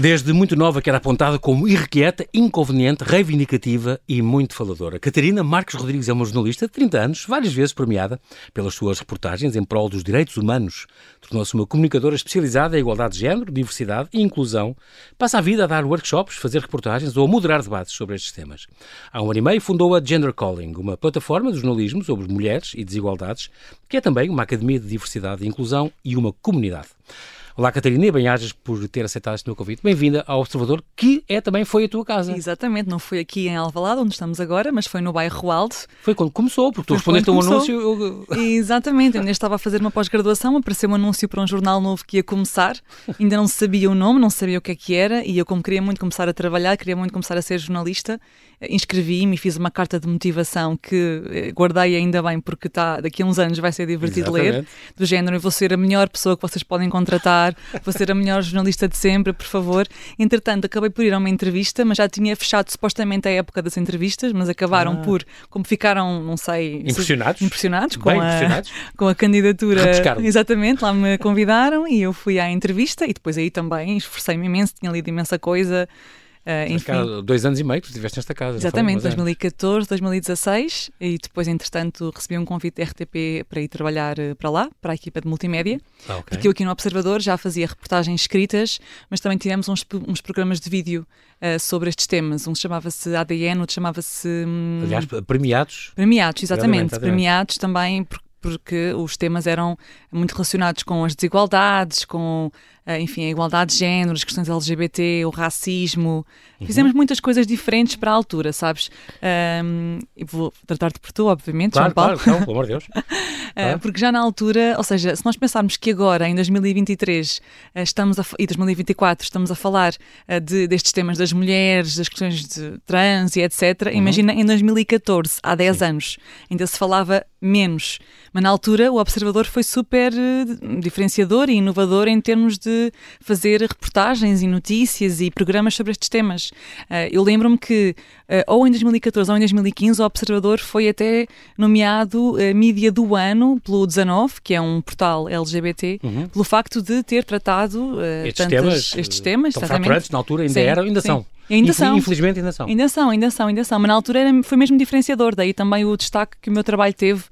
Desde muito nova que era apontada como irrequieta, inconveniente, reivindicativa e muito faladora. Catarina Marques Rodrigues é uma jornalista de 30 anos, várias vezes premiada pelas suas reportagens em prol dos direitos humanos. Tornou-se uma comunicadora especializada em igualdade de género, diversidade e inclusão. Passa a vida a dar workshops, fazer reportagens ou a moderar debates sobre estes temas. Há um ano e meio fundou a Gender Calling, uma plataforma de jornalismo sobre mulheres e desigualdades, que é também uma academia de diversidade e inclusão e uma comunidade. Olá, Catarina, e bem-ajas por ter aceitado este meu convite. Bem-vinda ao Observador, que é também foi a tua casa. Exatamente, não foi aqui em Alvalade, onde estamos agora, mas foi no bairro Alto. Foi quando começou, porque tu respondeste a um anúncio. Eu... Exatamente, eu ainda estava a fazer uma pós-graduação, apareceu um anúncio para um jornal novo que ia começar, ainda não sabia o nome, não sabia o que é que era, e eu, como queria muito começar a trabalhar, queria muito começar a ser jornalista, inscrevi-me e fiz uma carta de motivação que eh, guardei ainda bem, porque tá, daqui a uns anos vai ser divertido Exatamente. ler, do género, eu vou ser a melhor pessoa que vocês podem contratar vou ser a melhor jornalista de sempre, por favor. Entretanto, acabei por ir a uma entrevista, mas já tinha fechado supostamente a época das entrevistas, mas acabaram ah. por, como ficaram, não sei... Impressionados. Impressionados com, Bem a, impressionados. com a candidatura. Exatamente, lá me convidaram e eu fui à entrevista e depois aí também esforcei-me imenso, tinha lido imensa coisa, Uh, enfim. dois anos e meio que tu estiveste nesta casa. Exatamente, 2014, 2016 e depois, entretanto, recebi um convite da RTP para ir trabalhar eh, para lá, para a equipa de multimédia, ah, okay. porque eu aqui no Observador já fazia reportagens escritas, mas também tivemos uns, uns programas de vídeo uh, sobre estes temas. Um chamava-se ADN, outro chamava-se... Hum, Aliás, premiados. Premiados, exatamente. Premiados também, porque porque os temas eram muito relacionados com as desigualdades, com, enfim, a igualdade de género, as questões LGBT, o racismo. Uhum. Fizemos muitas coisas diferentes para a altura, sabes? Um, vou tratar-te por tu, obviamente, claro, João Paulo. Claro, claro, pelo amor de Deus. Claro. Uh, porque já na altura, ou seja, se nós pensarmos que agora, em 2023 uh, estamos a, e 2024, estamos a falar de, destes temas das mulheres, das questões de trans e etc., uhum. imagina em 2014, há 10 Sim. anos, ainda se falava menos. Mas na altura o Observador foi super diferenciador e inovador em termos de fazer reportagens e notícias e programas sobre estes temas. Uh, eu lembro-me que uh, ou em 2014 ou em 2015 o Observador foi até nomeado mídia do ano pelo 19, que é um portal LGBT, uhum. pelo facto de ter tratado estes, tantas, temas, estes temas. Exatamente. na altura ainda sim, eram, ainda sim. são. Ainda são. Infelizmente ainda são. Ainda são, ainda são, ainda são. Mas na altura era, foi mesmo diferenciador, daí também o destaque que o meu trabalho teve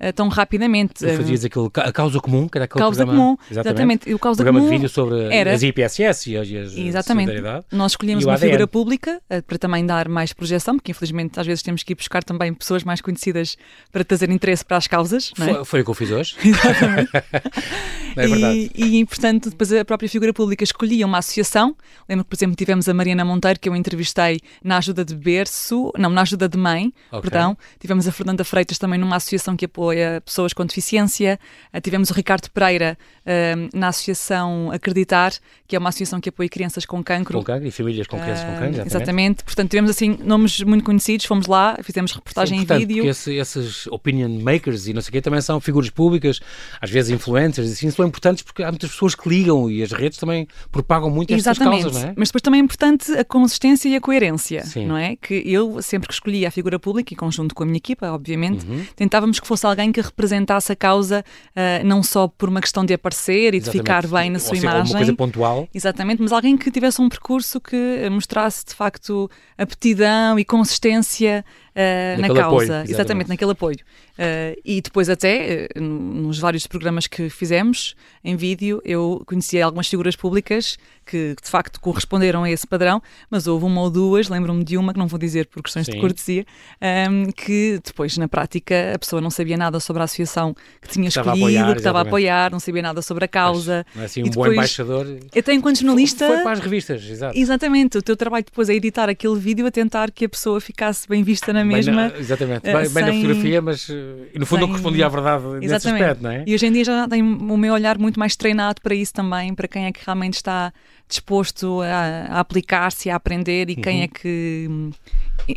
uh, tão rapidamente. Tu fazias aquele, a causa comum, que era aquele causa programa, comum, exatamente. O causa programa comum de vídeo sobre era, as IPSS e as, e as exatamente. Nós escolhemos uma figura pública uh, para também dar mais projeção, porque infelizmente às vezes temos que ir buscar também pessoas mais conhecidas para trazer interesse para as causas. Foi, é? foi o que eu fiz hoje. Exatamente. é verdade. E, e, portanto, depois a própria figura pública escolhia uma associação. Lembro que, por exemplo, tivemos a Mariana Monteiro, que eu entrevistei na ajuda de berço, não, na ajuda de mãe, okay. perdão. Tivemos a Fernanda Freitas também numa associação que apoia pessoas com deficiência. Uh, tivemos o Ricardo Pereira uh, na associação Acreditar, que é uma associação que apoia crianças com cancro. Com cancro e famílias com crianças com cancro, exatamente. exatamente. Portanto, tivemos assim nomes muito conhecidos, fomos lá, fizemos reportagem Sim, em vídeo. Porque esse, esses opinion makers e não sei o quê também são figuras públicas, às vezes influencers, e assim, são importantes porque há muitas pessoas que ligam e as redes também propagam muito estas Exatamente. causas, não é? Mas depois também é importante a consistência e a coerência, Sim. não é? Que eu, sempre que escolhi a figura pública, e conjunto com a minha equipa, obviamente, uhum. tentávamos que fosse alguém que representasse a causa uh, não só por uma questão de aparecer e Exatamente. de ficar bem na sua Ou imagem. Uma coisa pontual. Exatamente, mas alguém que tivesse um percurso que mostrasse de facto aptidão e consistência uh, na causa, apoio, exatamente. exatamente. naquele apoio. Uh, e depois até, uh, nos vários programas que fizemos em vídeo, eu conhecia algumas figuras públicas que de facto corresponderam a esse padrão, mas houve uma ou duas, lembro-me de uma, que não vou dizer por questões Sim. de cortesia, um, ehm, que depois na prática a pessoa não sabia nada sobre a associação que tinha que escolhido, apoiar, que estava a apoiar, não sabia nada sobre a causa. Mas, é assim um depois, bom embaixador. Até enquanto jornalista. Foi para as revistas, exato. Exatamente, o teu trabalho depois é editar aquele vídeo a tentar que a pessoa ficasse bem vista na mesma. Na, exatamente, uh, bem, bem na fotografia, mas uh, no fundo sem... não correspondia à verdade exatamente. nesse aspecto, não é? E hoje em dia já tem o meu olhar muito mais treinado para isso também, para quem é que realmente está disposto a, a aplicar-se, a aprender e uhum. quem é que.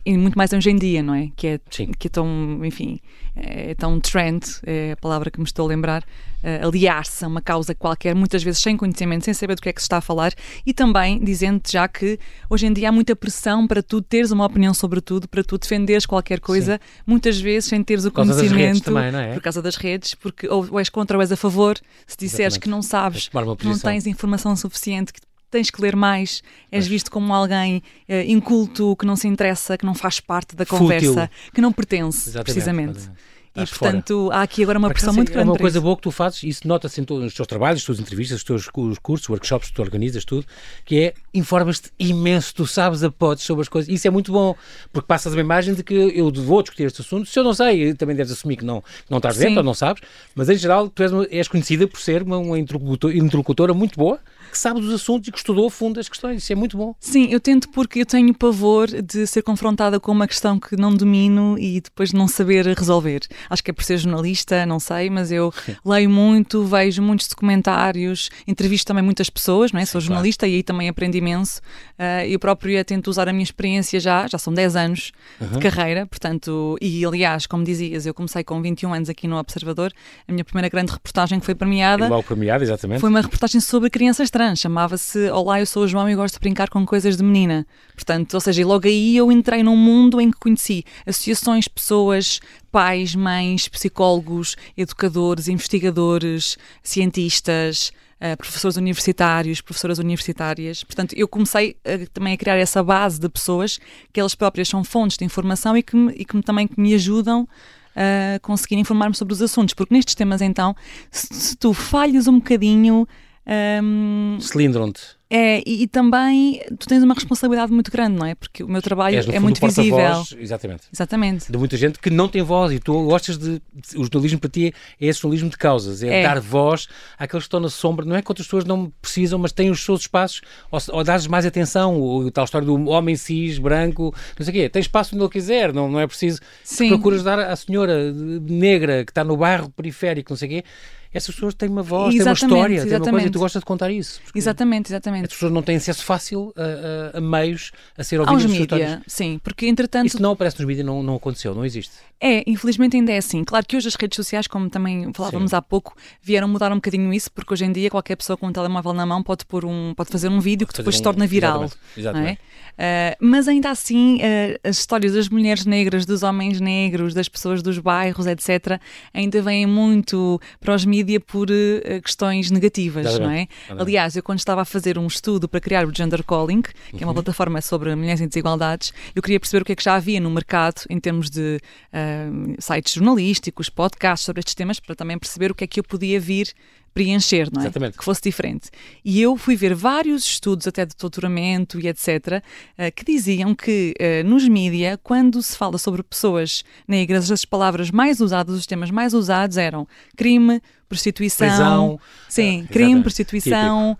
E muito mais hoje em dia, não é? Que é, que é tão, enfim, é tão trend, é a palavra que me estou a lembrar, uh, aliar-se a uma causa qualquer, muitas vezes sem conhecimento, sem saber do que é que se está a falar, e também dizendo já que hoje em dia há muita pressão para tu teres uma opinião sobre tudo, para tu defenderes qualquer coisa, Sim. muitas vezes sem teres o conhecimento. Também, é? Por causa das redes, porque ou és contra ou és a favor, se disseres Exatamente. que não sabes, não tens informação suficiente, que tens que ler mais, és visto como alguém uh, inculto, que não se interessa, que não faz parte da conversa, Fútil. que não pertence, Exatamente. precisamente. Exatamente. E, portanto, fora. há aqui agora uma Porque, pressão muito grande. É uma coisa isso. boa que tu fazes, isso nota-se nos teus trabalhos, nas tuas entrevistas, nos teus cursos, workshops que tu organizas, tudo, que é informas-te imenso, tu sabes a potes sobre as coisas. Isso é muito bom, porque passas uma imagem de que eu vou discutir este assunto. Se eu não sei, também deves assumir que não, não estás dentro ou não sabes, mas em geral tu és, és conhecida por ser uma, uma interlocutora muito boa que sabe dos assuntos e que estudou a fundo as questões. Isso é muito bom. Sim, eu tento porque eu tenho pavor de ser confrontada com uma questão que não domino e depois não saber resolver. Acho que é por ser jornalista, não sei, mas eu leio muito, vejo muitos documentários, entrevisto também muitas pessoas, não é? Sou jornalista claro. e aí também aprendi imenso. Uh, eu próprio tento usar a minha experiência já, já são 10 anos uhum. de carreira, portanto, e aliás, como dizias, eu comecei com 21 anos aqui no Observador, a minha primeira grande reportagem que foi premiada. Logo premiada, exatamente. Foi uma reportagem sobre crianças trans chamava-se Olá, eu sou o João e gosto de brincar com coisas de menina. Portanto, ou seja, logo aí eu entrei num mundo em que conheci associações, pessoas, pais, mães, psicólogos, educadores, investigadores, cientistas, Uh, professores universitários, professoras universitárias. Portanto, eu comecei uh, também a criar essa base de pessoas que elas próprias são fontes de informação e que, me, e que me, também que me ajudam a conseguir informar-me sobre os assuntos. Porque nestes temas, então, se, se tu falhas um bocadinho um, Cilindram-te. É, e, e, também tu tens uma responsabilidade muito grande, não é? Porque o meu trabalho És, é muito visível. Exatamente. Exatamente. De muita gente que não tem voz e tu gostas de. O jornalismo para ti é esse jornalismo de causas, é, é. dar voz àqueles que estão na sombra. Não é que outras pessoas não precisam, mas têm os seus espaços, ou, ou dás mais atenção. O tal história do homem cis, branco, não sei o quê. Tem espaço onde ele quiser, não, não é preciso. Sim. Procuras dar à senhora negra que está no bairro periférico, não sei o quê essas pessoas têm uma voz, exatamente, têm uma história, exatamente. têm uma coisa e tu gostas de contar isso. Exatamente, exatamente. As pessoas não têm acesso fácil a, a, a meios a ser ouvidas. Aos mídia, sim, porque entretanto... Isso não aparece nos mídias, não, não aconteceu, não existe. É, infelizmente ainda é assim. Claro que hoje as redes sociais, como também falávamos sim. há pouco, vieram mudar um bocadinho isso, porque hoje em dia qualquer pessoa com um telemóvel na mão pode, pôr um, pode fazer um vídeo pode que depois um, se torna viral. Exatamente, exatamente. É? Uh, mas ainda assim, uh, as histórias das mulheres negras, dos homens negros, das pessoas dos bairros, etc., ainda vêm muito para os mídias por uh, questões negativas, não é? Aliás, eu quando estava a fazer um estudo para criar o Gender Calling, que é uma uhum. plataforma sobre mulheres e desigualdades, eu queria perceber o que é que já havia no mercado em termos de uh, sites jornalísticos, podcasts sobre estes temas, para também perceber o que é que eu podia vir preencher, não é? Exatamente. Que fosse diferente. E eu fui ver vários estudos, até de doutoramento e etc., uh, que diziam que uh, nos mídia, quando se fala sobre pessoas negras, as palavras mais usadas, os temas mais usados eram crime, prostituição, Prisão, sim, uh, crime, prostituição,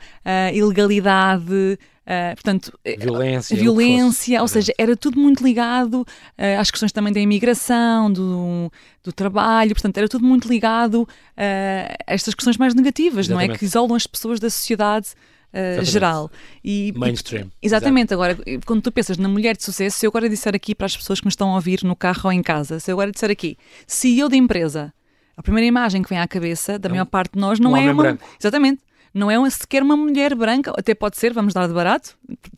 ilegalidade, Uh, portanto, violência, violência ou seja, era tudo muito ligado uh, às questões também da imigração, do, do trabalho, portanto, era tudo muito ligado uh, a estas questões mais negativas, exatamente. não é? Que isolam as pessoas da sociedade uh, geral. E, Mainstream. E, exatamente. Agora, quando tu pensas na mulher de sucesso, se eu agora disser aqui para as pessoas que me estão a ouvir no carro ou em casa, se eu agora disser aqui, CEO de empresa, a primeira imagem que vem à cabeça da é maior parte de nós não um é uma. Branco. Exatamente não é sequer uma mulher branca, até pode ser, vamos dar de barato,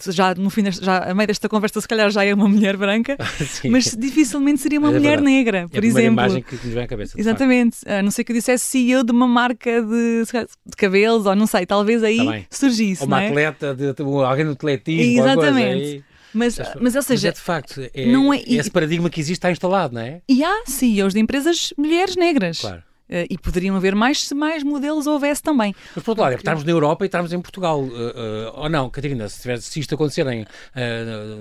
já no fim, deste, já, a meio desta conversa se calhar já é uma mulher branca, mas dificilmente seria uma é mulher verdade. negra, por é a exemplo. imagem que nos vem à cabeça. Exatamente, a não sei que eu dissesse CEO de uma marca de, de cabelos, ou não sei, talvez aí tá surgisse. Ou uma é? atleta, de, alguém do atletismo, Exatamente. Mas, mas, ou seja, mas é de facto, é, não é, esse paradigma que existe está instalado, não é? E há CEOs de empresas mulheres negras. Claro. Uh, e poderiam haver mais se mais modelos houvesse também. Mas por outro lado, é estarmos na Europa e estarmos em Portugal. Uh, uh, ou não, Catarina, se, tivesse, se isto acontecer em,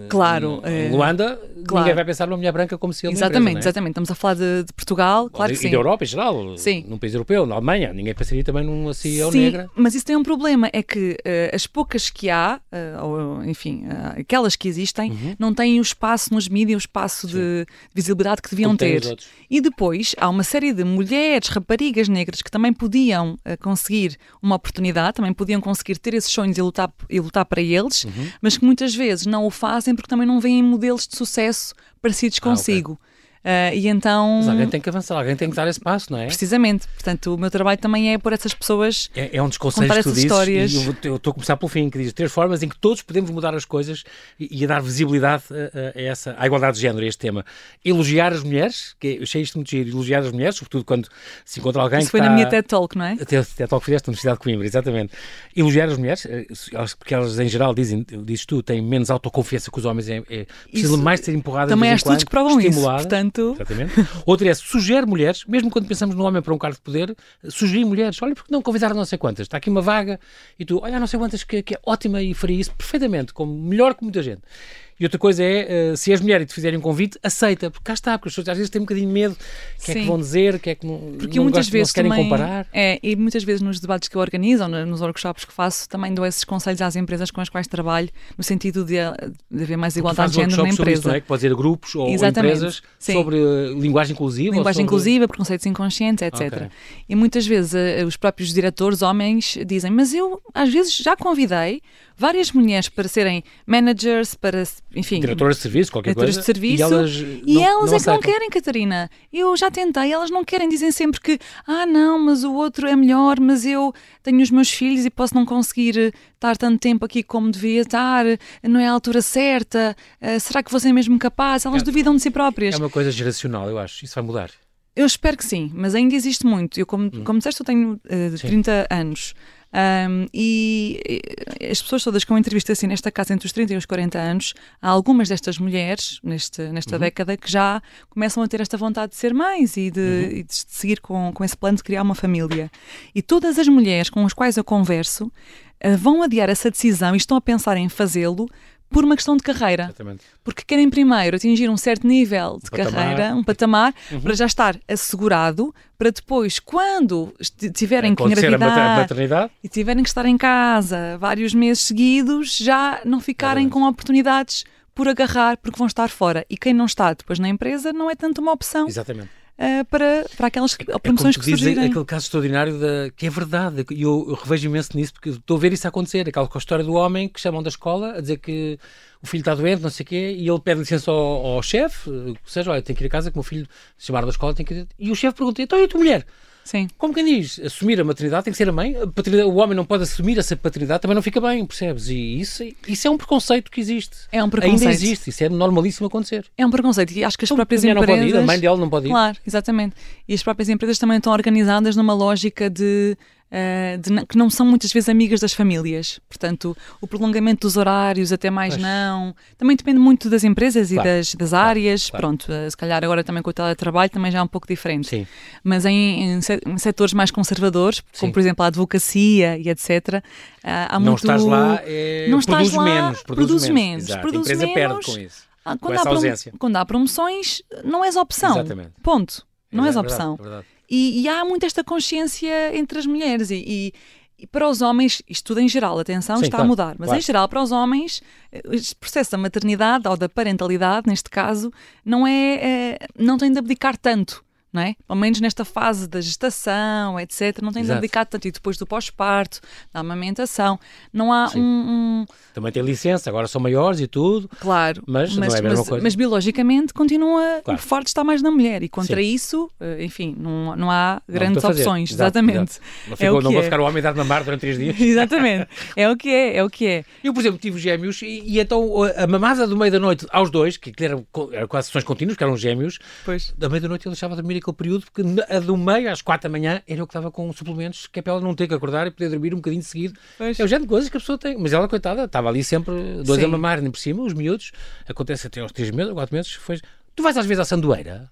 claro, em Luanda, claro. ninguém vai pensar numa mulher branca como se ele Exatamente, empresa, é? exatamente. Estamos a falar de, de Portugal, claro e, que sim. E da Europa em geral, sim. num país europeu, na Alemanha, ninguém pensaria também numa CEO sim, negra. Mas isso tem um problema, é que as poucas que há, ou enfim, aquelas que existem, uhum. não têm o espaço nos mídias, o espaço de visibilidade que deviam ter. E depois há uma série de mulheres, raparigas negras que também podiam uh, conseguir uma oportunidade, também podiam conseguir ter esses sonhos e lutar, e lutar para eles, uhum. mas que muitas vezes não o fazem porque também não veem modelos de sucesso parecidos ah, consigo. Okay. Uh, e então. Mas alguém tem que avançar, alguém tem que dar esse passo, não é? Precisamente. Portanto, o meu trabalho também é por essas pessoas. É, é um dos conselhos que tu dizes. Histórias. E eu estou a começar pelo fim, que diz três formas em que todos podemos mudar as coisas e, e a dar visibilidade a, a, essa, à igualdade de género, a este tema. Elogiar as mulheres, que eu achei isto muito giro, elogiar as mulheres, sobretudo quando se encontra alguém Isso que foi está... na minha TED Talk, não é? A TED Talk que fizeste na Universidade de Coimbra, exatamente. Elogiar as mulheres, eh, porque elas em geral dizem, dizes tu, têm menos autoconfiança que os homens, é, é precisam mais de ser empurradas Também há estudos que provam isso, portanto... Exatamente. Outra é, sugere mulheres, mesmo quando pensamos no homem para um cargo de poder, sugerir mulheres, olha, porque não convidar não sei quantas, está aqui uma vaga, e tu, olha, não sei quantas que, que é ótima e faria isso perfeitamente, como, melhor que muita gente. E outra coisa é, uh, se és mulher e te fizerem um convite, aceita, porque cá está, porque as pessoas às vezes têm um bocadinho de medo, o que é que vão dizer, o que é que não, porque não muitas gostam, vezes não se querem também, comparar. É, e muitas vezes nos debates que eu organizo, ou nos workshops que faço, também dou esses conselhos às empresas com as quais trabalho, no sentido de, de haver mais igualdade de género na empresa. Não é? Que pode a grupos ou, ou empresas Sim. sobre uh, linguagem inclusiva. Linguagem sobre... inclusiva, preconceitos inconscientes, etc. Okay. E muitas vezes uh, os próprios diretores, homens, dizem, mas eu às vezes já convidei várias mulheres para serem managers, para, enfim... Diretoras de serviço, qualquer coisa. de serviço. E elas, e não, elas não é que não querem, Catarina. Eu já tentei, elas não querem. Dizem sempre que, ah, não, mas o outro é melhor, mas eu tenho os meus filhos e posso não conseguir eh, estar tanto tempo aqui como devia estar, não é a altura certa, uh, será que você é mesmo capaz? Elas é, duvidam de si próprias. É uma coisa geracional, eu acho. Isso vai mudar. Eu espero que sim, mas ainda existe muito. Eu, como, hum. como disseste, eu tenho uh, 30 anos. Um, e as pessoas todas que eu entrevistei assim nesta casa entre os 30 e os 40 anos, há algumas destas mulheres neste, nesta uhum. década que já começam a ter esta vontade de ser mães e de, uhum. e de seguir com, com esse plano de criar uma família. E todas as mulheres com as quais eu converso uh, vão adiar essa decisão e estão a pensar em fazê-lo por uma questão de carreira. Exatamente. Porque querem primeiro atingir um certo nível de um carreira, patamar. um patamar, uhum. para já estar assegurado, para depois, quando tiverem que engravidar e tiverem que estar em casa vários meses seguidos, já não ficarem com oportunidades por agarrar, porque vão estar fora. E quem não está depois na empresa não é tanto uma opção. Exatamente uh, para, para aquelas é, promoções é que surgirem. aquele caso extraordinário da, que é verdade, e eu, eu, revejo imenso nisso, porque estou a ver isso acontecer, aquela história do homem que chamam da escola a dizer que o filho está doente, não sei o quê, e ele pede licença ao, ao chefe, ou seja, olha, tenho que ir a casa que o meu filho se chamar da escola, tem que ir... e o chefe pergunta, então e a tua mulher? Sim. Como quem diz, assumir a maternidade tem que ser a mãe. A o homem não pode assumir essa paternidade, também não fica bem, percebes? E isso, isso é um preconceito que existe. É um preconceito. Ainda existe, isso é normalíssimo acontecer. É um preconceito e acho que as então, próprias a empresas... não pode ir, a mãe dela não pode ir. Claro, exatamente. E as próprias empresas também estão organizadas numa lógica de Uh, de, que não são muitas vezes amigas das famílias. Portanto, o prolongamento dos horários, até mais pois. não. Também depende muito das empresas claro. e das, das áreas. Claro. Pronto, uh, se calhar agora também com o teletrabalho também já é um pouco diferente. Sim. Mas em, em, em setores mais conservadores, Sim. como por exemplo a advocacia e etc., uh, há não muito. Estás lá, é... não estás produz lá, menos. Produz, produz menos. menos. Produz a empresa menos. perde com isso. Ah, quando, ausência. quando há promoções, não és opção. Exatamente. Ponto. Não é, és verdade, opção. É verdade. E, e, há muito esta consciência entre as mulheres e, e e para os homens, isto tudo em geral, atenção, Sim, está claro, a mudar, mas claro. em geral, para os homens, este processo da maternidade ou da parentalidade, neste caso, não é, é não tem de abdicar tanto não é? Ao menos nesta fase da gestação, etc. Não tem de abdicar tanto. E depois do pós-parto, da amamentação. Não há um, um, Também tem licença, agora são maiores e tudo. Claro. Mas, mas não é a mesma mas, coisa. Mas biologicamente continua. Claro. O forte está mais na mulher. E contra Sim. isso, eh, enfim, não, não há Não grandes fazer. opções. Exato, Exatamente. exato. Não, ficou, é o não vou é. ficar o homem a dar mamar durante três dias. Exatamente. É o que é, é o que é. Eu, por exemplo, tive gêmeos e, e então a mamada do meio da noite aos dois, que, eram, eram quase sessões contínuas, que eram gêmeos, Pois. da meia da noite eu deixava de dormir aquele período, porque a do meio, às quatro da manhã, era eu que estava com suplementos, que é para ela não ter que acordar e poder dormir um bocadinho de seguido. Pois. É o género de coisas que a pessoa tem. Mas ela, coitada, estava ali sempre, dois Sim. a mamar, nem por cima, os miúdos, acontece até aos três meses, quatro meses, foi... Tu vais às vezes à sandoeira?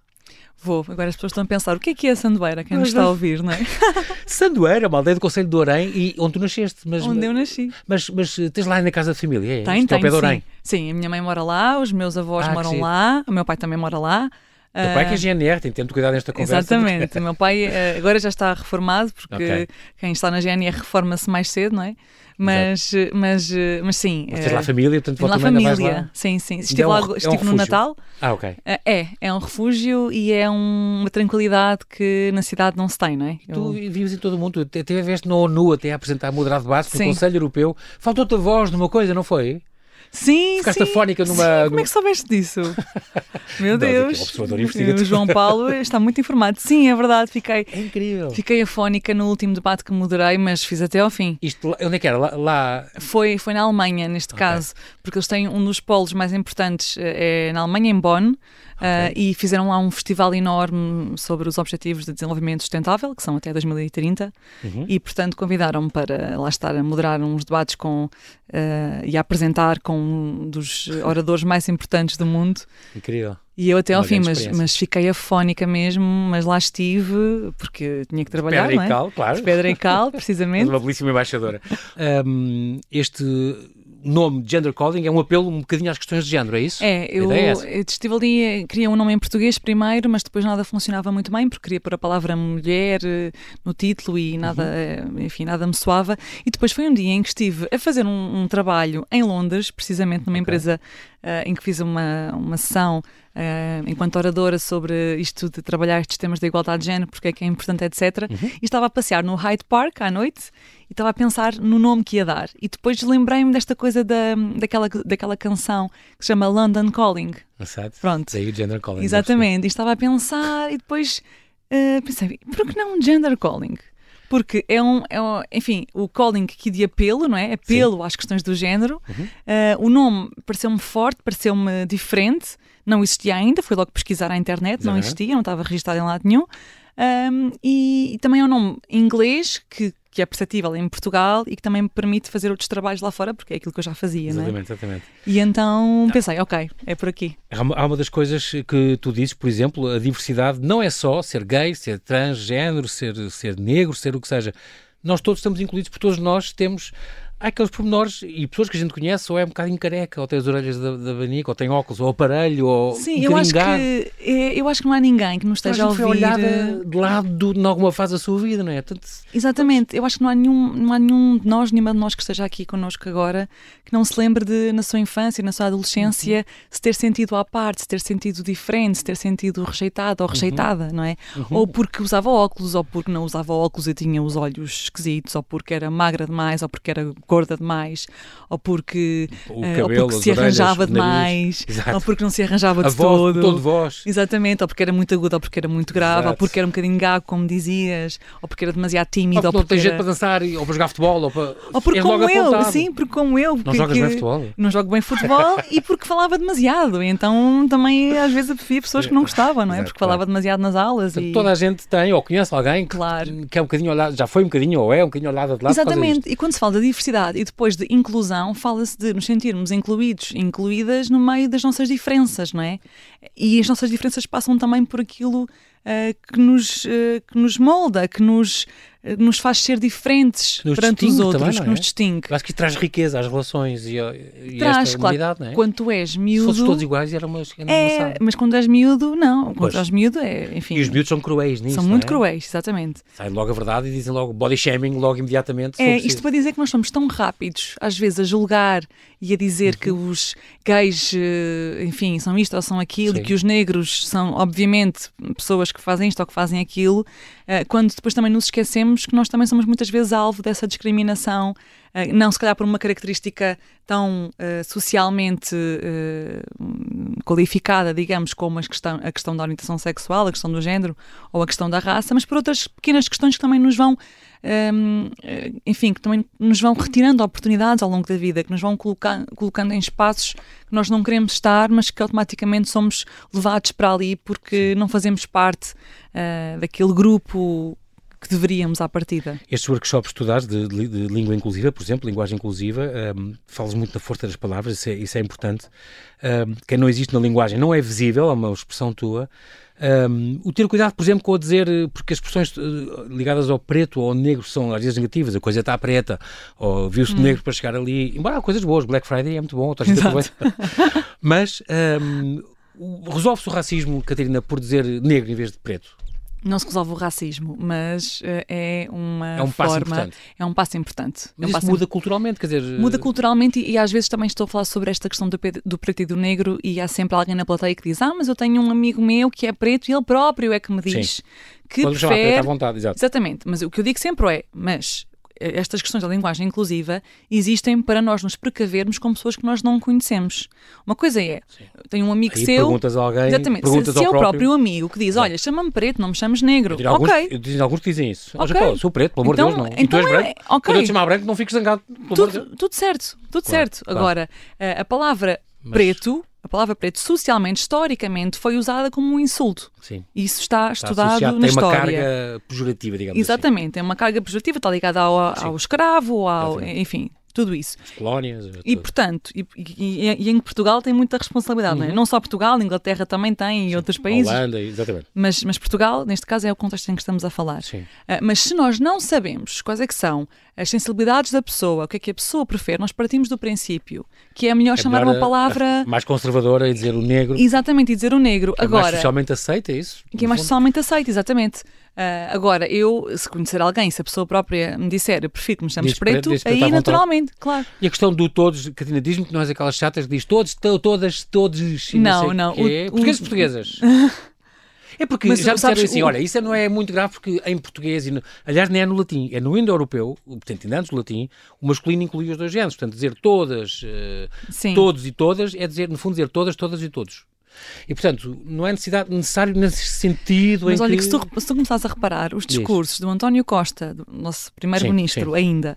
Vou. Agora as pessoas estão a pensar o que é que é a sandoeira, quem nos está a ouvir, não é? Sandoeira, uma aldeia do Conselho de Orém, e onde tu nasceste. Mas, Onde eu nasci. Mas, mas tens lá na casa de família, é? Tem, é tem, sim. Sim, a minha mãe mora lá, os meus avós Ah, moram lá, o meu pai também mora lá. O teu pai que é Ah, GNR, tem tempo cuidado nesta conversa. Exatamente. O meu pai eh, agora já está reformado, porque Ok. quem está na GNR reforma-se mais cedo, não é? Mas, eh, mas, eh, mas sim. Mas tens lá a família, portanto, lá volta vais família. lá. Sim, sim. Estive é um lá, re- é um estive no. Natal. Ah, ok. É, é um refúgio e é um- uma tranquilidade que na cidade não se tem, não é? Tu Eu- vives em todo o mundo, tu estiveste na ONU até a apresentar moderado básico no Conselho Europeu. Faltou-te a voz numa coisa, não foi? Sim, Ficaste sim. afónica numa. Sim, como é que soubeste disso? Meu Não, Deus. aqui, observador investigador. O João Paulo está muito informado. Sim, é verdade. Fiquei, É incrível. fiquei afónica no último debate que moderei, mas fiz até ao fim. Isto, onde é que era? Lá. lá- Foi, foi na Alemanha, neste Ok. caso, porque eles têm um dos polos mais importantes eh, é na Alemanha, em Bonn, eh, e fizeram lá um festival enorme sobre os Objetivos de Desenvolvimento Sustentável, que são até 2030, Uhum. e portanto convidaram-me para lá estar a moderar uns debates com, eh, e a apresentar com um dos oradores mais importantes do mundo. Incrível. E eu até ao Uma fim, mas, mas fiquei afónica mesmo, mas lá estive, porque tinha que trabalhar, Pedra não e é? cal, claro. De pedra e cal, precisamente. uma belíssima embaixadora. Ahm, este nome Gender Calling é um apelo um bocadinho às questões de género, é isso? É, eu, é eu estive ali, eh, queria um nome em português primeiro, mas depois nada funcionava muito bem, porque queria pôr a palavra mulher eh, no título e nada, Uhum. eh, enfim, nada me soava. E depois foi um dia em que estive a fazer um, um trabalho em Londres, precisamente numa Ok. empresa eh, em que fiz uma, uma sessão eh, enquanto oradora sobre isto de trabalhar estes temas da igualdade de género, porque é que é importante, etc. Uhum. E estava a passear no Hyde Park à noite e estava a pensar no nome que ia dar. E depois lembrei-me desta coisa da, daquela, daquela canção que se chama London Calling. Sabe? Pronto. Daí o Gender Calling. Exatamente. E estava a pensar e depois eh, pensei, por que não gender calling? Porque é um, é um- enfim, o calling aqui de apelo, não é? Apelo às questões do género. Uhum. Eh, o nome pareceu-me forte, pareceu-me diferente. Não existia ainda, fui logo pesquisar à internet, não Uhum. existia, não estava registado em lado nenhum. Um, e, e também é um nome em inglês que, que é perceptível em Portugal e que também me permite fazer outros trabalhos lá fora, porque é aquilo que eu já fazia, é? Exatamente, exatamente. E então pensei, ok, é por aqui. Há uma, há uma das coisas que tu dizes, por exemplo, a diversidade não é só ser gay, ser transgênero, ser, ser negro, ser o que seja. Nós todos estamos incluídos, porque todos nós temos. Há aqueles pormenores e pessoas que a gente conhece, ou é um bocadinho careca, ou tem as orelhas da, da abanica, ou tem óculos, ou aparelho, ou Sim, um eu acho, gado. que, é, eu acho que não há ninguém que nos Então, esteja a gente foi ouvir. olhada eh, de lado em alguma fase da sua vida, não é? Portanto, Exatamente, eu acho que não há, nenhum, não há nenhum de nós, nenhuma de nós que esteja aqui connosco agora que não se lembre de, na sua infância, na sua adolescência, Uhum. se ter sentido à parte, se ter sentido diferente, se ter sentido rejeitado ou Uhum. rejeitada, não é? Ou porque usava óculos, ou porque não usava óculos e tinha os olhos esquisitos, ou porque era magra demais, ou porque era gorda demais, ou porque, eh, ou cabelo, porque as se arranjava demais, ou porque não se arranjava a de voz, todo. voz. Exatamente, ou porque era muito agudo, ou porque era muito grave, ou Exato. porque era um bocadinho gago, como dizias, ou porque era demasiado tímido, Ou ou que não porque tem jeito para dançar, ou para jogar futebol, ou para. Ou porque logo como eu, apontado. sim, porque como eu. Não porque- jogas que- bem futebol? Não jogo bem futebol e porque falava demasiado. Então também às vezes aprecia pessoas que não gostavam, não é? Exato, porque falava demasiado nas aulas. E... Toda a gente tem, ou conhece alguém que, Claro. que é um bocadinho olhado, já foi um bocadinho, ou é um bocadinho olhado de lado. Exatamente, e quando se fala de diversidade e depois de inclusão, fala-se de nos sentirmos incluídos, incluídas no meio das nossas diferenças, não é? E as nossas diferenças passam também por aquilo ah, que, nos, ah, que nos molda, que nos, nos faz ser diferentes Que nos perante os outros, também, que é? nos distingue. Eu acho que traz riqueza às relações e, e Traz, esta claro, não é? quando tu és Se miúdo. fossem todos iguais, era uma, era É, mas quando és miúdo, não. Quando Pois. és miúdo, é, enfim. E os miúdos são cruéis nisso, são muito é? cruéis, exatamente. Saem logo a verdade e dizem logo body shaming, logo imediatamente. se É, isto para dizer que nós somos tão rápidos, às vezes, a julgar e a dizer que Uhum. os gays, eh, enfim, são isto ou são aquilo, Sim. e que os negros são, obviamente, pessoas que fazem isto ou que fazem aquilo, eh, quando depois também nos esquecemos que nós também somos muitas vezes alvo dessa discriminação, eh, não se calhar por uma característica tão eh, socialmente eh, qualificada, digamos, como a questão, a questão da orientação sexual, a questão do género ou a questão da raça, mas por outras pequenas questões que também nos vão enfim, que também nos vão retirando oportunidades ao longo da vida, que nos vão colocar, colocando em espaços que nós não queremos estar, mas que automaticamente somos levados para ali porque não fazemos parte eh, daquele grupo que deveríamos à partida. Estes workshops que tu dás de, de- de língua inclusiva, por exemplo, linguagem inclusiva, um, falas muito da força das palavras, isso é, isso é importante. Um, quem não existe na linguagem não é visível, é uma expressão tua. Um, o ter cuidado, por exemplo, com a dizer, eh, porque as expressões eh, ligadas ao preto ou ao negro são às vezes negativas, a coisa está preta, ou viu-se de negro para chegar ali, embora há coisas boas, Black Friday é muito bom, mas um, o- resolve-se o racismo, Catarina, por dizer negro em vez de preto? Não se resolve o racismo, mas eh, é uma É um passo forma, importante. é um passo importante. É um Mas isso passo muda culturalmente, quer dizer... Muda culturalmente e, e às vezes também estou a falar sobre esta questão do, do preto e do negro e há sempre alguém na plateia que diz ah, mas eu tenho um amigo meu que é preto e ele próprio é que me diz que Pode chamar preto à prefere... vontade, exato. Exatamente, mas o que eu digo sempre é, mas estas questões da linguagem inclusiva existem para nós nos precavermos com pessoas que nós não conhecemos. Uma coisa é, tenho um amigo Aí seu. perguntas a alguém, Exatamente, perguntas se, se é o próprio próprio amigo que diz: Olha, chama-me preto, não me chames negro. Dizem alguns, ok. dizem alguns que dizem isso. Ok. Okay. sou preto, pelo amor Então- de Deus, não. e tu então és é- branco. ok. Quando eu te chamar branco, não fiques zangado. Tudo, tudo certo, tudo Claro, certo. claro. Agora, a, a palavra Mas- preto, a palavra preto, socialmente, historicamente, foi usada como um insulto. Sim. Isso está Está estudado associado, na tem uma história. carga pejorativa, digamos Exatamente, é uma carga pejorativa, está ligada ao, ao escravo, ao, Exatamente. enfim, tudo isso. As colónias. E, tudo. portanto, e, e- e em Portugal tem muita responsabilidade, não é? Não só Portugal, Inglaterra também tem e outros países. Uhum. Holanda, exatamente. Mas, mas Portugal, neste caso, é o contexto em que estamos a falar. Sim. Ah, mas se nós não sabemos quais é que são as sensibilidades da pessoa, o que é que a pessoa prefere, nós partimos do princípio que é melhor É chamar melhor uma a- palavra a- mais conservadora e dizer o negro. exatamente e dizer o negro. que é mais Agora, socialmente aceita, é isso? que é mais fundo? socialmente aceito, exatamente. Ah, agora, eu, se conhecer alguém, se a pessoa própria me disser, eu prefiro que me chames preto, preto, aí naturalmente, claro. E a questão do todos, Catarina, diz-me que não és aquelas chatas que diz todos, to- todas, todos. Não, não, quê. o- Portugueses o- e portuguesas. É porque Mas já me sabes, disseram assim, o- olha, isso não é muito grave porque em português, e no- aliás, nem é no latim, é no indo-europeu, portanto, ainda antes do latim, o masculino inclui os dois géneros, portanto, dizer todas, Sim. todos e todas, é dizer, no fundo, dizer todas, todas e todos. E, portanto, não é necessidade, necessário nesse sentido Mas em olha, que... que se tu, se tu começares a reparar, os Diz. discursos do António Costa, do nosso primeiro-ministro ainda,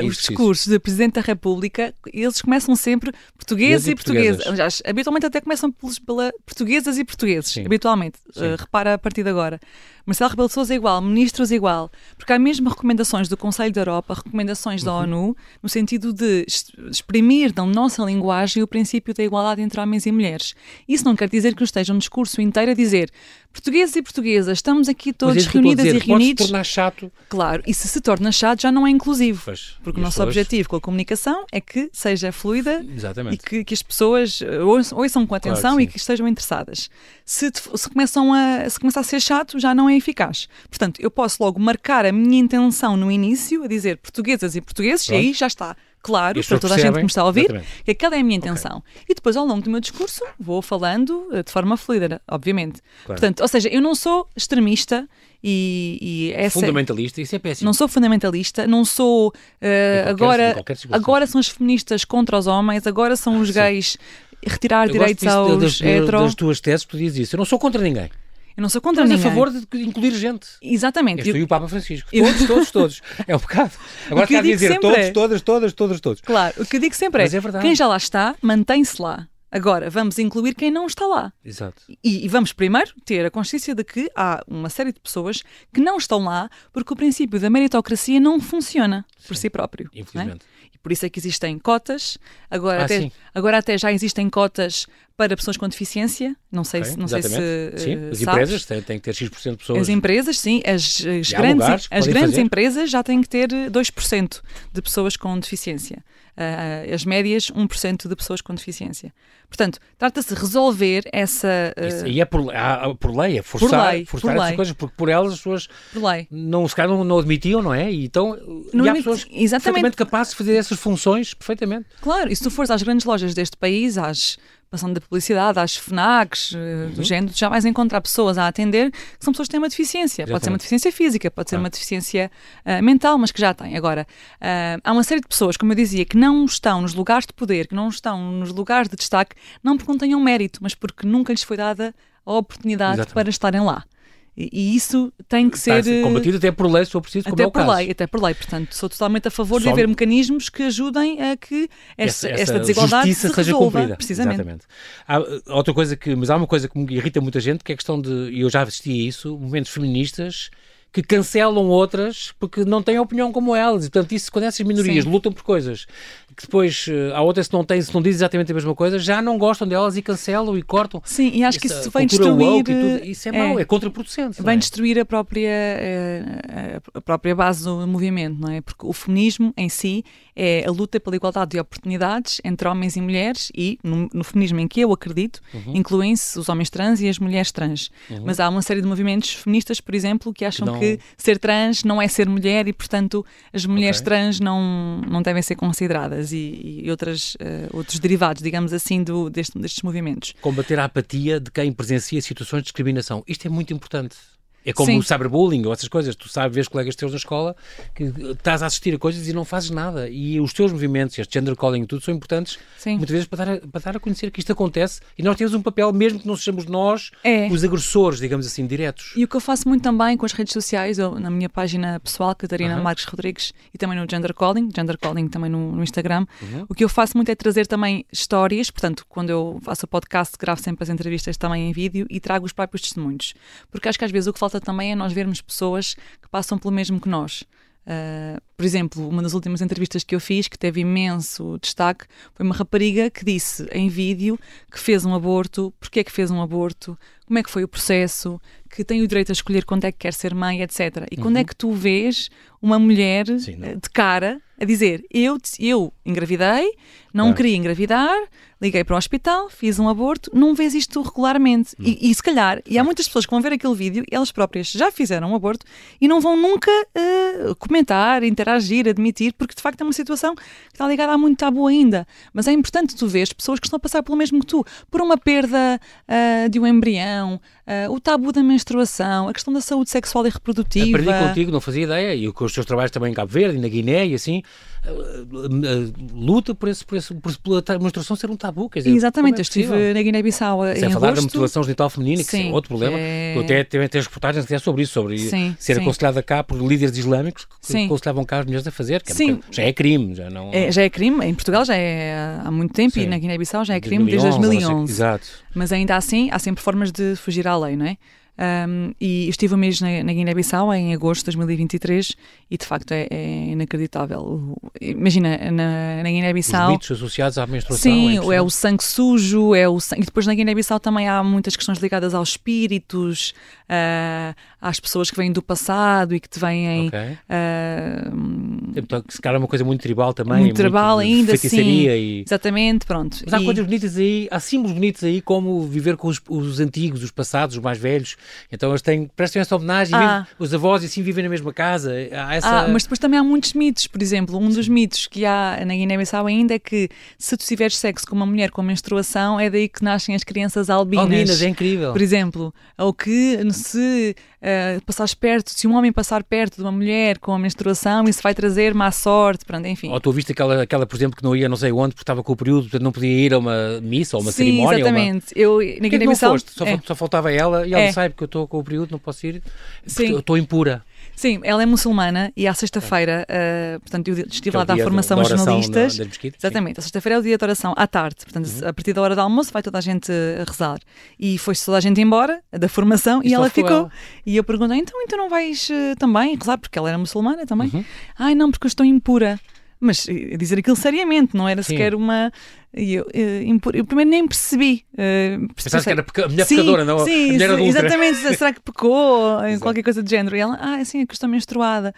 Isso, os discursos do Presidente da República, eles começam sempre portugueses e e portuguesas. portuguesas. Aliás, habitualmente até começam pelos, pela portuguesas e portugueses. Sim. Habitualmente. Sim. Eh, repara a partir de agora. Marcelo Rebelo de Sousa é igual, ministros igual, porque há mesmo recomendações do Conselho da Europa, recomendações Uhum. da ONU, no sentido de exprimir na nossa linguagem o princípio da igualdade entre homens e mulheres. Isso não quer dizer que nos esteja um discurso inteiro a dizer portugueses e portuguesas, estamos aqui todos é reunidas dizer, e reunidos. tornar chato. Claro, e se se torna chato já não é inclusivo. Pois, Porque e o nosso pessoas- objetivo com a comunicação é que seja fluida e Exatamente. que, que as pessoas eh, ouçam, com Claro que atenção e que estejam interessadas. Se, se, começam a, se começa a ser chato, já não é eficaz. Portanto, eu posso logo marcar a minha intenção no início, a dizer portuguesas e portugueses, Pronto. e aí já está claro para toda a gente que me está a ouvir exatamente. que aquela é a minha intenção. E depois, ao longo do meu discurso, vou falando eh, de forma fluida, obviamente. Claro. Portanto, ou seja, eu não sou extremista e, e essa, Fundamentalista, isso é péssimo. não sou fundamentalista, não sou Em qualquer- agora, agora são as feministas contra os homens, agora são os Sim. gays retirar Eu direitos disso, aos das, hetero. das tuas teses, tu dizes isso. Eu não sou contra ninguém. Eu não sou contra Mas a ninguém. favor de incluir gente. Exatamente. Tu Eu- e o Papa Francisco. Eu- Todos, todos, todos. É um bocado. Agora que eu está a digo dizer sempre todos, é- todas, todas, todas, todos. Claro, o que eu digo sempre Mas é, é verdade. quem já lá está, mantém-se lá. Agora, vamos incluir quem não está lá. Exato. E, e vamos primeiro ter a consciência de que há uma série de pessoas que não estão lá porque o princípio da meritocracia não funciona por si próprio. não é? Infelizmente. E por isso é que existem cotas. Agora, Ah, até, sim. agora até já existem cotas para pessoas com deficiência. Não sei, Ok, se, não sei se. Sim, eh, as sabes. empresas têm, têm que ter X% de pessoas. As empresas, sim, as, as grandes, lugares as grandes fazer. empresas já têm que ter eh, 2% de pessoas com deficiência. Ah, as médias, 1% de pessoas com deficiência. Portanto, trata-se de resolver essa. eh, Isso, e é por, há- por lei, é forçar, lei, forçar por essas lei. coisas, porque por elas as pessoas por lei. não, se calhar não, não admitiam, não é? E então Não e há pessoas exatamente. perfeitamente capazes de fazer essas funções perfeitamente. Claro, e se tu fores às grandes lojas deste país, às, passando da publicidade, às FNACs, eh, Uhum. do género, já vais encontrar pessoas a atender que são pessoas que têm uma deficiência. Pode ser uma deficiência física, pode ser Claro. uma deficiência ah, mental, mas que já têm. Agora, ah, há uma série de pessoas, como eu dizia, que não estão nos lugares de poder, que não estão nos lugares de destaque, não porque não tenham mérito, mas porque nunca lhes foi dada a oportunidade Exatamente. para estarem lá. E, e isso tem que ser. ser eh, combatido até por lei, se for preciso, como até é o por caso. lei, até por lei. Portanto, sou totalmente a favor de Só- haver mecanismos que ajudem a que esta, essa, esta desigualdade se seja resolva. cumprida. Precisamente. Exatamente. Há uh, outra coisa que, mas há uma coisa que me irrita muita gente, que é a questão de, e eu já assisti a isso, movimentos feministas que cancelam outras porque não têm opinião como elas. E, portanto, isso, quando essas minorias Sim. lutam por coisas que depois uh, há outras que não têm, se não dizem exatamente a mesma coisa, já não gostam delas e cancelam e cortam. Sim, e acho que isso vem destruir. tudo, isso é, mau, é contraproducente. não Vem é? destruir a própria, eh, a própria base do movimento, não é? Porque o feminismo em si é a luta pela igualdade de oportunidades entre homens e mulheres e, no, no feminismo em que eu acredito, Uhum. incluem-se os homens trans e as mulheres trans. Mas há uma série de movimentos feministas, por exemplo, que acham não- que ser trans não é ser mulher e, portanto, as mulheres Ok. trans não, não devem ser consideradas e, e outras, eh, outros derivados, digamos assim, do, deste- destes movimentos. Combater a apatia de quem presencia situações de discriminação. Isto é muito importante. É como Sim. o cyberbullying ou essas coisas. Tu sabes, vês colegas teus na escola que estás a assistir a coisas e não fazes nada. E os teus movimentos, este gender calling e tudo, são importantes Sim. muitas vezes para dar, a, para dar a conhecer que isto acontece e nós temos um papel, mesmo que não sejamos nós É. os agressores, digamos assim, diretos. E o que eu faço muito também com as redes sociais, eu, na minha página pessoal, Catarina Aham. Marques Rodrigues, e também no Gender Calling, Gender Calling também no, no Instagram, Uhum. o que eu faço muito é trazer também histórias, portanto, quando eu faço o podcast, gravo sempre as entrevistas também em vídeo e trago os próprios testemunhos. Porque acho que às vezes o que falta também é nós vermos pessoas que passam pelo mesmo que nós. Uh, por exemplo, uma das últimas entrevistas que eu fiz, que teve imenso destaque, foi uma rapariga que disse em vídeo que fez um aborto, porque é que fez um aborto, como é que foi o processo, que tem o direito a escolher quando é que quer ser mãe, etc. E quando é que tu vês uma mulher Sim, eh, de cara a dizer eu, eu engravidei, não Claro. queria engravidar, liguei para o hospital, fiz um aborto, não vês isto regularmente. E, e se calhar, e há muitas pessoas que vão ver aquele vídeo elas próprias já fizeram um aborto e não vão nunca eh, comentar, interagir, admitir, porque de facto é uma situação que está ligada a muito tabu ainda. Mas é importante tu veres pessoas que estão a passar pelo mesmo que tu, por uma perda ah, de um embrião, ah, o tabu da menstruação, a questão da saúde sexual e reprodutiva. Aprendi contigo, não fazia ideia, e com os teus trabalhos também em Cabo Verde na Guiné e assim, luta por esse, por esse, por, pela menstruação ser um tabu, quer dizer, Exatamente, como eu é estive na Guiné-Bissau em Sem falar da agosto. mutilação genital feminina, que Sim, é outro problema. é- Tu até tens tens reportagens até sobre isso, sobre Sim, ser sim. aconselhada cá por líderes islâmicos que Sim. aconselhavam cá as mulheres a fazer, que é Sim. já é crime, já não... É, já é crime, em Portugal já é há muito tempo e na Guiné-Bissau já é crime desde 2011. Exato. Mas ainda assim, há sempre formas de fugir à lei, não é? Um, e estive um mês na, na Guiné-Bissau em agosto de 2023 e de facto é, é inacreditável. O- Imagina, na, na Os Guiné-Bissau. mitos associados à menstruação. Sim, é o impressionante. sangue sujo, é o sangue. E depois na Guiné-Bissau também há muitas questões ligadas aos espíritos, ah, às pessoas que vêm do passado e que te vêm. Ok. ah, Então, se calhar é uma coisa muito tribal também. muito tribal de ainda, sim. feitiçaria E... Exatamente, pronto. Mas há E- coisas bonitas aí, há símbolos bonitos aí, como viver com os, os antigos, os passados, os mais velhos. Então eles têm, prestam essa homenagem, Ah. vivem- os avós e assim vivem na mesma casa. Há essa... Ah, mas depois também há muitos mitos. Por exemplo, um dos mitos que há na Guiné-Bissau ainda é que se tu tiveres sexo com uma mulher com menstruação, é daí que nascem as crianças albinas. Albinas, é incrível. Por exemplo, ou que se uh, passares perto, se um homem passar perto de uma mulher com a menstruação, isso vai trazer má sorte, pronto, enfim. Ou tu viste aquela, aquela, por exemplo, que não ia não sei onde porque estava com o período, portanto não podia ir a uma missa ou uma Sim, cerimónia. ou Uma... exatamente. Eu, na Guiné-Bissau. Só, é. só faltava ela e ela É. sabe que eu estou com o período, não posso ir. Sim. porque Eu estou impura. Sim, ela é muçulmana e à sexta-feira, uh, portanto, eu estive Que é lá formação da a oração jornalistas. sim. Exatamente, a sexta-feira é o dia de oração à tarde, portanto, Uhum. a partir da hora do almoço vai toda a gente a rezar. E foi-se toda a gente embora da formação E e, ela ficou ela. E eu perguntei, então, então não vais eh, também rezar? Porque ela era muçulmana também. Uhum. Ai, não, porque eu estou impura. Mas eh, dizer aquilo seriamente, não era Sim. sequer uma. e Eu, eh, eu primeiro nem percebi. eh, Pensaste que era a mulher Sim, pecadora, não? Sim, a mulher adúltera. exatamente. Será que pecou? em qualquer coisa do género. E ela, ah, sim, é que eu estou menstruada.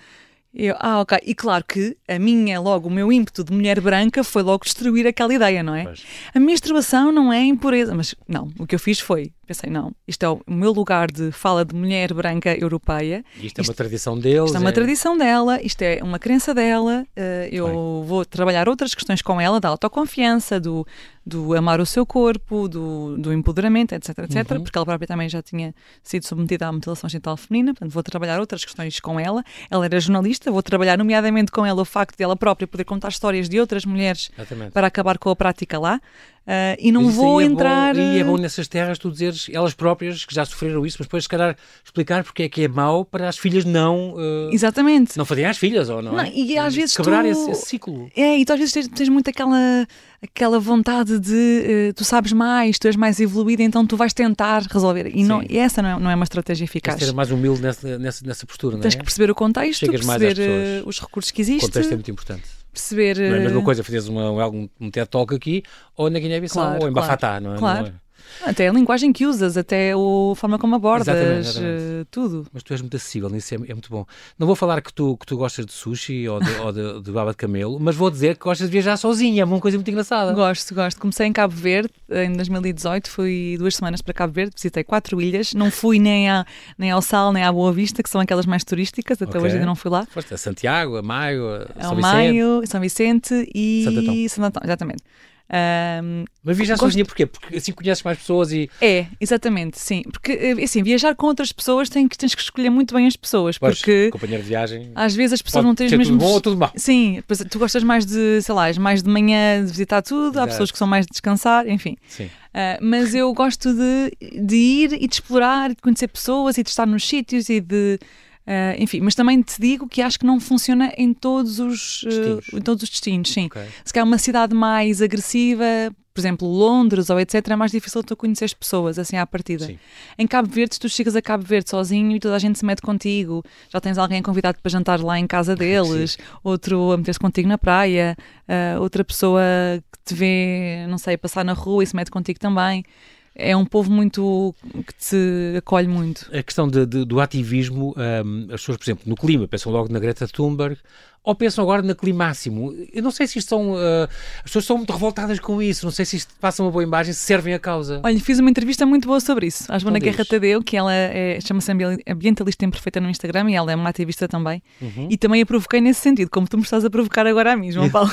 Eu, ah, ok. E claro que a minha, logo, o meu ímpeto de mulher branca foi logo destruir aquela ideia, não é? Pois. A menstruação não é impureza. Mas não, o que eu fiz foi, pensei, não, isto é o meu lugar de fala de mulher branca europeia. Isto é uma tradição deles. Isto é uma tradição dela, isto é uma crença dela. eh, eu vou trabalhar outras questões com ela, da autoconfiança, do, do amar o seu corpo, do, do empoderamento, etc, etc. Uhum. Porque ela própria também já tinha sido submetida à mutilação genital feminina, portanto vou trabalhar outras questões com ela. Ela era jornalista, vou trabalhar nomeadamente com ela o facto de ela própria poder contar histórias de outras mulheres Exatamente. para acabar com a prática lá. Eh, e não vou é entrar. Bom, e é bom nessas terras tu dizeres elas próprias que já sofreram isso, mas depois, se calhar, explicar porque é que é mau para as filhas não. eh, Exatamente. não fazerem às filhas, ou não? Não, é? e às vezes Quebrar tu- esse, esse ciclo. É, e tu às vezes tens, tens muito aquela, aquela vontade de eh, tu sabes mais, tu és mais evoluída, então tu vais tentar resolver. E, não, e essa não é, não é uma estratégia Tens eficaz. de ser mais humilde nessa, nessa, nessa postura, não é? Tens que perceber o contexto, Chegas perceber os recursos que O existem, contexto é muito importante. Perceber. Não é a eh, mesma coisa fazeres uma, um, um TED Talk aqui ou na Guiné-Bissau Claro, ou em claro, Bafatá, não é? claro. Não é? Até a linguagem que usas, até a forma como abordas, Exatamente, exatamente. eh, tudo. Mas tu és muito acessível, isso é, é muito bom. Não vou falar que tu, que tu gostas de sushi ou de, ou de, de baba de camelo, mas vou dizer que gostas de viajar sozinha, é uma coisa muito engraçada. Gosto, gosto. Comecei em Cabo Verde em 2018, fui duas semanas para Cabo Verde, visitei quatro ilhas, não fui nem, à, nem ao Sal nem à Boa Vista, que são aquelas mais turísticas, até Ok. hoje ainda não fui lá. Foste a Santiago, a Maio, a São o Vicente. Maio, São Vicente e Santo Antão. Santo Antão, exatamente. Um, Mas viajar gosto... sozinha porquê? Porque assim conheces mais pessoas e. É, exatamente, sim. Porque eh, assim, viajar com outras pessoas tem que, tens que escolher muito bem as pessoas. Pois, porque companheiro de viagem. Às vezes as pessoas não têm os mesmos. Tudo bom ou tudo mal. Sim, tu gostas mais de, sei lá, mais de manhã de visitar tudo, Exato. há pessoas que são mais de descansar, enfim. Sim. Uh, mas eu gosto de, de ir e de explorar, de conhecer pessoas e de estar nos sítios e de Uh, enfim, mas também te digo que acho que não funciona em todos os destinos, uh, em todos os destinos sim. Okay. Se calhar uma cidade mais agressiva, por exemplo, Londres ou etc., é mais difícil tu conhecer pessoas assim à partida. Sim. Em Cabo Verde, tu chegas a Cabo Verde sozinho e toda a gente se mete contigo. Já tens alguém convidado para jantar lá em casa deles, Sim. outro a meter-se contigo na praia, uh, outra pessoa que te vê, não sei, passar na rua e se mete contigo também é um povo muito que te acolhe muito. A questão de, de, do ativismo, um, as pessoas, por exemplo, no clima, pensam logo na Greta Thunberg, ou pensam agora na Climáximo? Eu não sei se isto são. Uh, as pessoas estão muito revoltadas com isso, não sei se isto passa uma boa imagem, se servem a causa. Olha, fiz uma entrevista muito boa sobre isso à Joana Guerra Tadeu, que ela é, chama-se Ambientalista Imperfeita no Instagram e ela é uma ativista também. Uhum. E também a provoquei nesse sentido, como tu me estás a provocar agora a mim, João Paulo.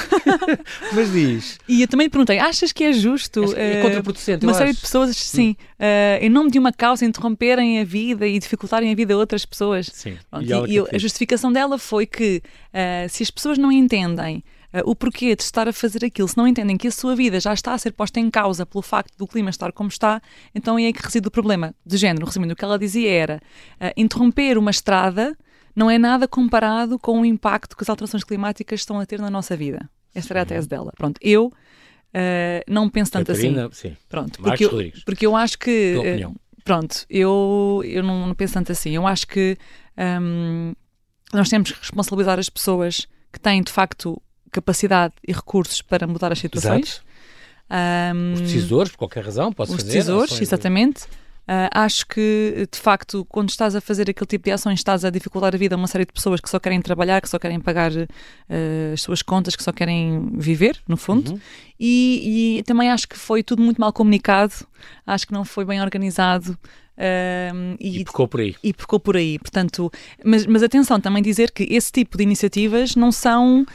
Mas diz. E eu também lhe perguntei: achas que é justo é, é contraproducente, uma série acho. de pessoas, sim, uh, em nome de uma causa, interromperem a vida e dificultarem a vida a outras pessoas? Sim. Pronto, e, e, e a justificação dela foi que uh, se as pessoas não entendem uh, o porquê de estar a fazer aquilo, se não entendem que a sua vida já está a ser posta em causa pelo facto do clima estar como está, então é aí que reside o problema. De género, resumindo, o que ela dizia era uh, interromper uma estrada não é nada comparado com o impacto que as alterações climáticas estão a ter na nossa vida. Esta era a tese dela. Pronto, eu Uh, não penso tanto Catarina, assim. Sim. Pronto, porque eu, porque eu acho que. Uh, pronto, eu, eu não, não, penso tanto assim. Eu acho que um, nós temos que responsabilizar as pessoas que têm de facto capacidade e recursos para mudar as situações. Um, os decisores, por qualquer razão, posso os fazer. Os decisores, exatamente. Uh, acho que, de facto, quando estás a fazer aquele tipo de ações, estás a dificultar a vida a uma série de pessoas que só querem trabalhar, que só querem pagar uh, as suas contas, que só querem viver, no fundo. Uhum. E, e, também acho que foi tudo muito mal comunicado, acho que não foi bem organizado. Uh, e, e por aí. E pecou por aí. Portanto, mas, mas atenção, também dizer que esse tipo de iniciativas não são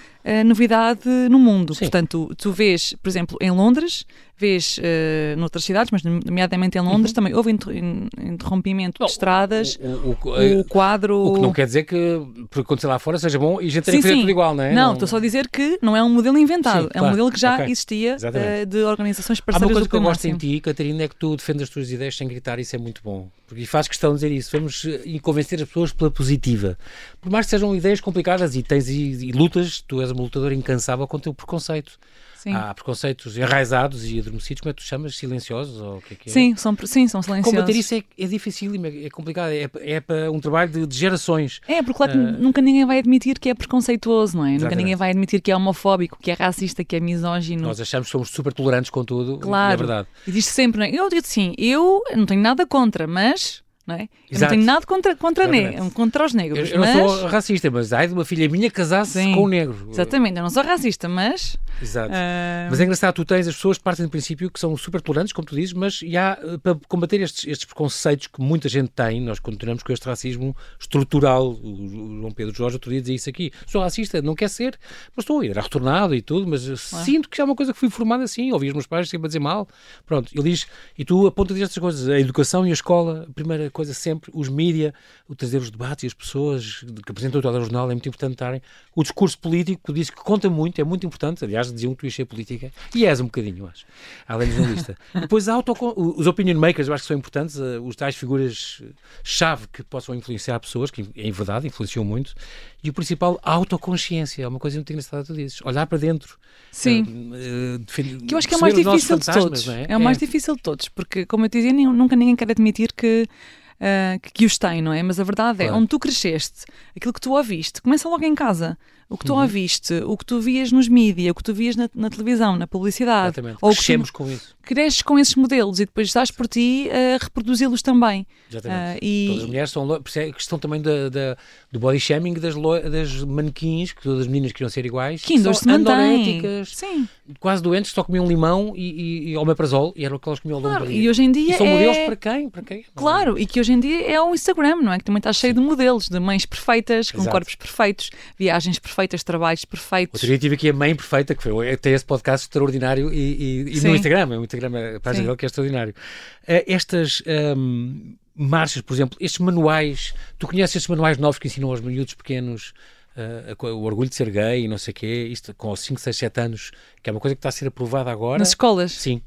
novidade no mundo. Sim. Portanto, tu vês, por exemplo, em Londres, vês uh, noutras cidades, mas nomeadamente em Londres, uhum. também houve interrompimento de estradas, o, o, o, o, quadro... O que não quer dizer que, por acontecer lá fora, seja bom e a gente tem que fazer tudo igual, não é? Não, estou só a dizer que não é um modelo inventado, sim, é claro. um modelo que já okay. existia uh, de organizações parceiras Há uma coisa que eu gosto em ti, Catarina, é que tu defendes as tuas ideias sem gritar, isso é muito bom. Porque faz questão de dizer isso, vamos convencer as pessoas pela positiva. Por mais que sejam ideias complicadas e tens e, e lutas, tu és uma lutadora incansável contra o preconceito. Sim. Há preconceitos enraizados e adormecidos, como é que tu chamas? Silenciosos? Ou o que é que é? Sim, são, sim, são silenciosos. Combater isso é, é difícil, é complicado, é, é para um trabalho de, de gerações. É, porque claro que uh... nunca ninguém vai admitir que é preconceituoso, não é? Exatamente. Nunca ninguém vai admitir que é homofóbico, que é racista, que é misógino. Nós achamos que somos super tolerantes com tudo, claro. é verdade. E diz sempre, não é? Eu digo assim, eu não tenho nada contra, mas não é? Eu não tenho nada contra, contra, ne contra os negros. Eu, eu mas... não sou racista, mas ai de uma filha minha casar-se com um negro. Exatamente, eu não sou racista, mas. Exato. Uh... Mas é engraçado, tu tens as pessoas que partem do princípio que são super tolerantes, como tu dizes, mas e há, eh, para combater estes, estes preconceitos que muita gente tem, nós continuamos com este racismo estrutural. O João Pedro Jorge outro dia dizia isso aqui. Sou racista, não quer ser, mas estou, era retornado e tudo, mas sinto que é uma coisa que fui formado assim, ouvi os meus pais sempre a dizer mal. Pronto, ele diz, e tu apontas estas coisas, a educação e a escola, a primeira coisa sempre, os mídia, o trazer os debates e as pessoas que apresentam o telejornal é muito importante estarem. O discurso político diz que conta muito, é muito importante. Aliás, diziam que tu ias ser política e és um bocadinho, acho, além de jornalista. Depois, auto, os opinion makers, eu acho que são importantes, eh, os tais figuras-chave que possam influenciar pessoas, que em verdade influenciam muito. E o principal, a autoconsciência. É uma coisa muito engraçada, tu dizes. Olhar para dentro. Sim. Uh, uh, que eu acho que é o mais difícil de todos. É? é? o mais é. difícil de todos, porque, como eu te dizia, nunca ninguém quer admitir que uh, que, que, os tem, não é? Mas a verdade é, claro. onde tu cresceste, aquilo que tu ouviste, começa logo em casa o que tu uhum. ouviste, o que tu vias nos mídias, o que tu vias na, na televisão, na publicidade. Exatamente. Ou Crescemos tu, com isso. Cresces com esses modelos e depois estás por ti a reproduzi-los também. Exatamente. Uh, e... Todas as mulheres são. Isso é a questão também da, da, do body shaming das, das manequins, que todas as meninas queriam ser iguais. Que ainda se mantém. Sim. Quase doentes, só comiam limão e, e, e omeprazol e era o que elas comiam ao longo claro, do dia. E hoje em dia. E são é... modelos para quem? Para quem? Claro, e que hoje em dia é o Instagram, não é? Que também está cheio Sim. de modelos, de mães perfeitas, com Exato. corpos perfeitos, viagens perfeitas perfeitas, trabalhos perfeitos. Outro dia tive aqui a mãe perfeita, que foi, tem esse podcast extraordinário e, e, e no Instagram, o Instagram, a página dele que é extraordinário. Uh, estas um, marchas, por exemplo, estes manuais, tu conheces estes manuais novos que ensinam aos miúdos pequenos uh, o orgulho de ser gay e não sei o quê, isto com 5, 6, 7 anos, que é uma coisa que está a ser aprovada agora. Nas escolas? Sim.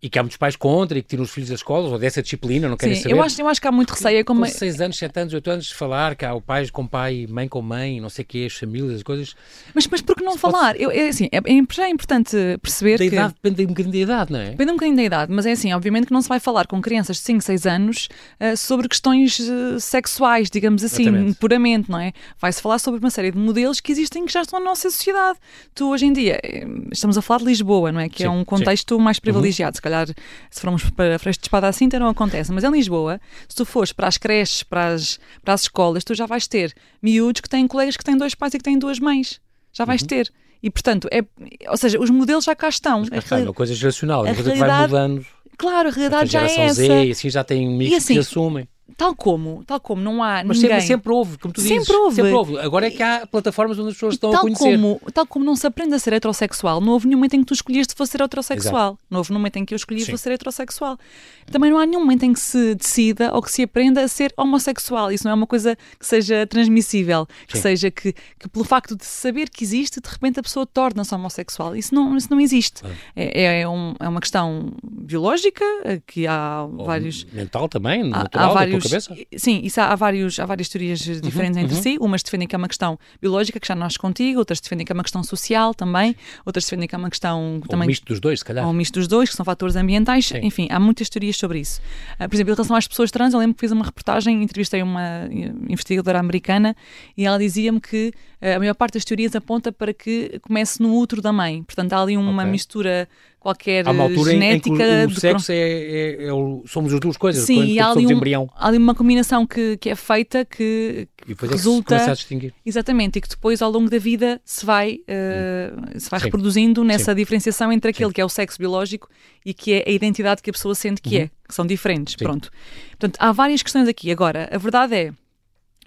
E que há muitos pais contra e que tiram os filhos das escolas ou dessa disciplina, não querem Sim, saber. Eu acho, eu acho que há muito receio. É como... Com 6 anos, 7 anos, 8 anos, falar que há o pai com pai, mãe com mãe, não sei o quê, as famílias, as coisas. Mas, mas por que não Isso falar? Pode... Eu, é, assim, é, já é importante perceber da que... idade depende um bocadinho da idade, não é? Depende um bocadinho da idade, mas é assim, obviamente que não se vai falar com crianças de 5, 6 anos uh, sobre questões uh, sexuais, digamos assim, Exatamente. puramente, não é? Vai-se falar sobre uma série de modelos que existem que já estão na nossa sociedade. Tu, hoje em dia, eh, estamos a falar de Lisboa, não é? Que é sim, é um contexto sim. mais privilegiado. Uhum. Se calhar, se formos para Freixo de Espada à Cinta, não acontece. Mas em Lisboa, se tu fores para as creches, para as, para as escolas, tu já vais ter miúdos que têm colegas que têm dois pais e que têm duas mães. Já vais uhum. ter. E, portanto, é, ou seja, os modelos já cá estão. Mas cá está, é uma coisa geracional, é uma coisa que vai mudando. Claro, a realidade já é essa. Z, e assim já tem amigos assim, que assumem tal como, tal como não há Mas ninguém... sempre, sempre houve, como tu sempre dizes. Houve. Sempre houve. Agora é que há plataformas onde as pessoas estão tal a conhecer. Como, tal como não se aprende a ser heterossexual, não houve nenhum momento em que tu escolheste fosse ser heterossexual. Exato. Não houve nenhum momento em que eu escolhi fosse ser heterossexual. Também não há nenhum momento em que se decida ou que se aprenda a ser homossexual. Isso não é uma coisa que seja transmissível, que Sim. seja que, que pelo facto de saber que existe, de repente a pessoa torna-se homossexual. Isso não, isso não existe. Ah. É, é, um, é, uma questão biológica, que há ou vários... Mental também, natural, há, há vários, cabeça. Sim, isso há, há, vários, há várias teorias uhum, diferentes uhum, entre uhum. si. Umas defendem que é uma questão biológica, que já nasce contigo, outras defendem que é uma questão social também, outras defendem que é uma questão. Ou também, um misto dos dois, se calhar. Ou um misto dos dois, que são fatores ambientais. Sim. Enfim, há muitas teorias sobre isso. Uh, por exemplo, em relação às pessoas trans, eu lembro que fiz uma reportagem, entrevistei uma eh, investigadora americana e ela dizia-me que uh, a maior parte das teorias aponta para que comece no útero da mãe. Portanto, há ali uma okay. mistura qualquer há uma altura genética. Em, em que o, sexo é, é, é o, somos as duas coisas. Sim, quando, e há ali, um, há ali uma combinação que, que é feita que, que resulta. É que se a distinguir. Exatamente, e que depois ao longo da vida se vai, uh, se vai reproduzindo nessa Sim. diferenciação entre aquele Sim. que é o sexo biológico e que é a identidade que a pessoa sente que é, uhum. é, que são diferentes. Sim. Pronto. Portanto, há várias questões aqui. Agora, a verdade é.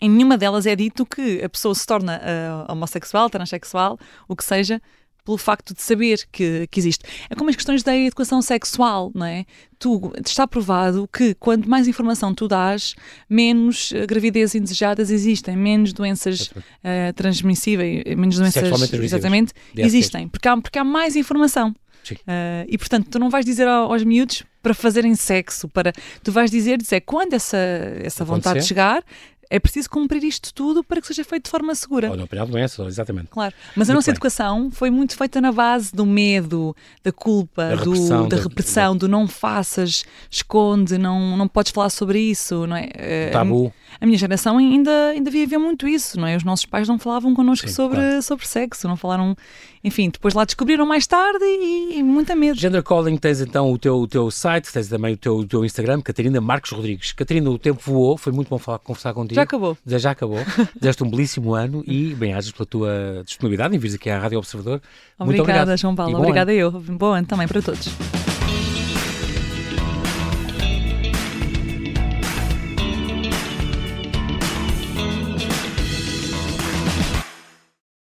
Em nenhuma delas é dito que a pessoa se torna uh, homossexual, transexual, o que seja, pelo facto de saber que, que existe. É como as questões da educação sexual, não é? Tu, está provado que quanto mais informação tu dás, menos uh, gravidez indesejadas existem, menos doenças uh, transmissíveis, menos doenças exatamente existem, porque há, porque há mais informação. Uh, e portanto, tu não vais dizer aos miúdos para fazerem sexo, para tu vais dizer, dizer quando essa, essa vontade chegar, é preciso cumprir isto tudo para que seja feito de forma segura. Ou não apanhar doença, exatamente. Claro. Mas a nossa bem. educação foi muito feita na base do medo, da culpa, da do, repressão, da repressão, da... do não faças, esconde, não, não podes falar sobre isso, não é? Eh, tabu. A, a minha geração ainda, ainda vivia muito isso, não é? Os nossos pais não falavam connosco Sim, sobre, claro. sobre sexo, não falaram enfim, depois lá descobriram mais tarde e, e muita medo. Gender Calling, tens então o teu, o teu site, tens também o teu, o teu Instagram, Catarina Marcos Rodrigues. Catarina, o tempo voou, foi muito bom falar, conversar contigo. Já acabou. Já, já acabou. Desejaste um belíssimo ano e bem-ajas pela tua disponibilidade em vir aqui à Rádio Observador. Obrigada, muito obrigado. João Paulo. Obrigada eu. Bom ano também para todos.